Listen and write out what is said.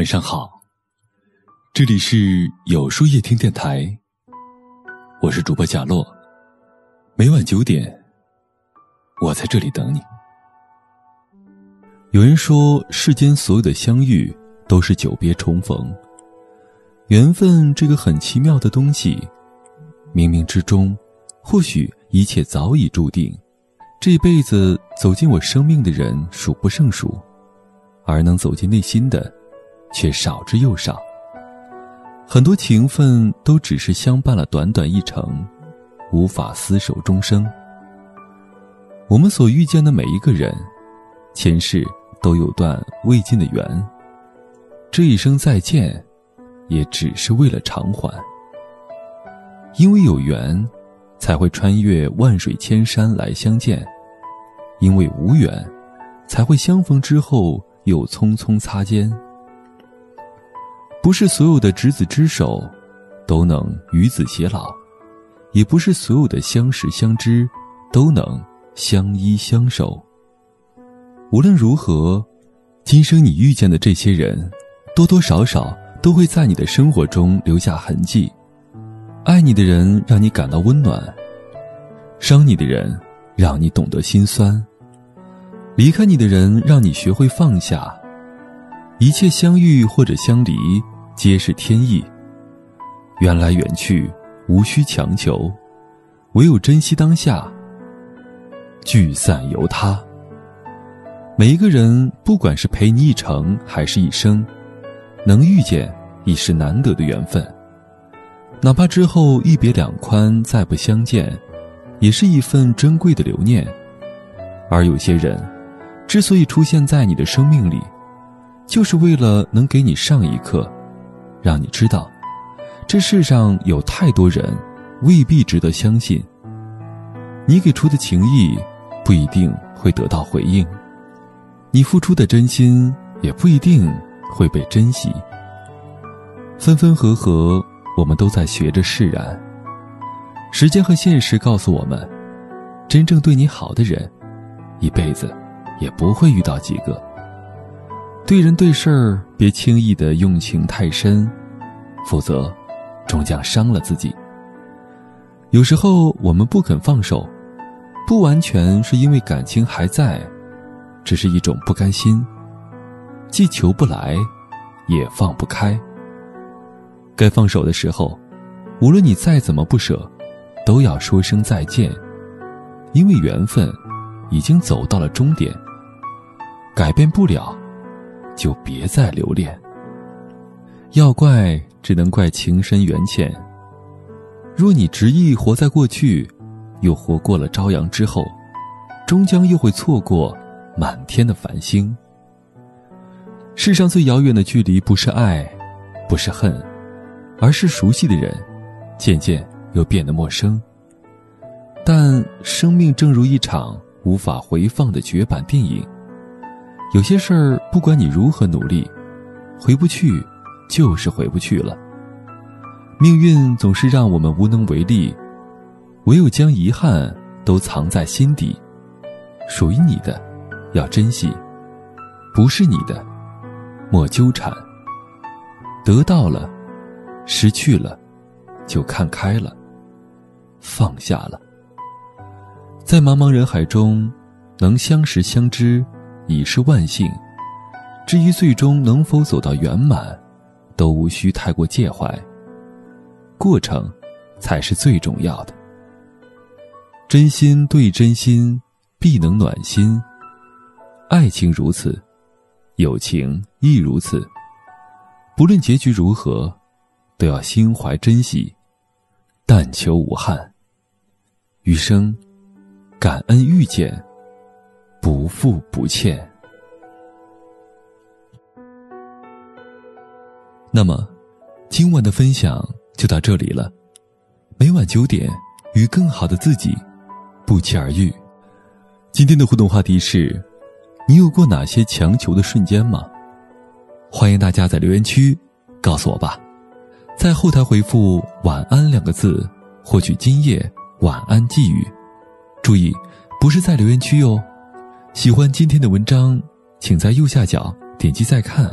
晚上好，这里是有书夜听电台，我是主播贾洛，每晚九点，我在这里等你。有人说，世间所有的相遇都是久别重逢，缘分这个很奇妙的东西，冥冥之中，或许一切早已注定。这辈子走进我生命的人数不胜数，而能走进内心的，却少之又少。很多情分都只是相伴了短短一程，无法厮守终生。我们所遇见的每一个人，前世都有段未尽的缘，这一生再见，也只是为了偿还。因为有缘。才会穿越万水千山来相见，因为无缘，才会相逢之后又匆匆擦肩。不是所有的执子之手，都能与子偕老，也不是所有的相识相知，都能相依相守。无论如何，今生你遇见的这些人，多多少少都会在你的生活中留下痕迹。爱你的人让你感到温暖，伤你的人让你懂得心酸，离开你的人让你学会放下。一切相遇或者相离，皆是天意。缘来缘去，无需强求，唯有珍惜当下。聚散由他。每一个人，不管是陪你一程还是一生，能遇见已是难得的缘分。哪怕之后一别两宽，再不相见，也是一份珍贵的留念。而有些人，之所以出现在你的生命里，就是为了能给你上一课，让你知道，这世上有太多人，未必值得相信。你给出的情谊，不一定会得到回应；你付出的真心，也不一定会被珍惜。分分合合。我们都在学着释然。时间和现实告诉我们，真正对你好的人，一辈子也不会遇到几个。对人对事儿，别轻易的用情太深，否则，终将伤了自己。有时候我们不肯放手，不完全是因为感情还在，只是一种不甘心，既求不来，也放不开。该放手的时候，无论你再怎么不舍，都要说声再见，因为缘分已经走到了终点。改变不了，就别再留恋。要怪，只能怪情深缘浅。若你执意活在过去，又活过了朝阳之后，终将又会错过满天的繁星。世上最遥远的距离，不是爱，不是恨。而是熟悉的人，渐渐又变得陌生。但生命正如一场无法回放的绝版电影，有些事儿不管你如何努力，回不去，就是回不去了。命运总是让我们无能为力，唯有将遗憾都藏在心底。属于你的，要珍惜；不是你的，莫纠缠。得到了。失去了，就看开了，放下了。在茫茫人海中，能相识相知，已是万幸。至于最终能否走到圆满，都无需太过介怀。过程，才是最重要的。真心对真心，必能暖心。爱情如此，友情亦如此。不论结局如何。都要心怀珍惜，但求无憾。余生，感恩遇见，不负不欠。那么，今晚的分享就到这里了。每晚九点，与更好的自己不期而遇。今天的互动话题是：你有过哪些强求的瞬间吗？欢迎大家在留言区告诉我吧。在后台回复“晚安”两个字，获取今夜晚安寄语。注意，不是在留言区哦。喜欢今天的文章，请在右下角点击再看，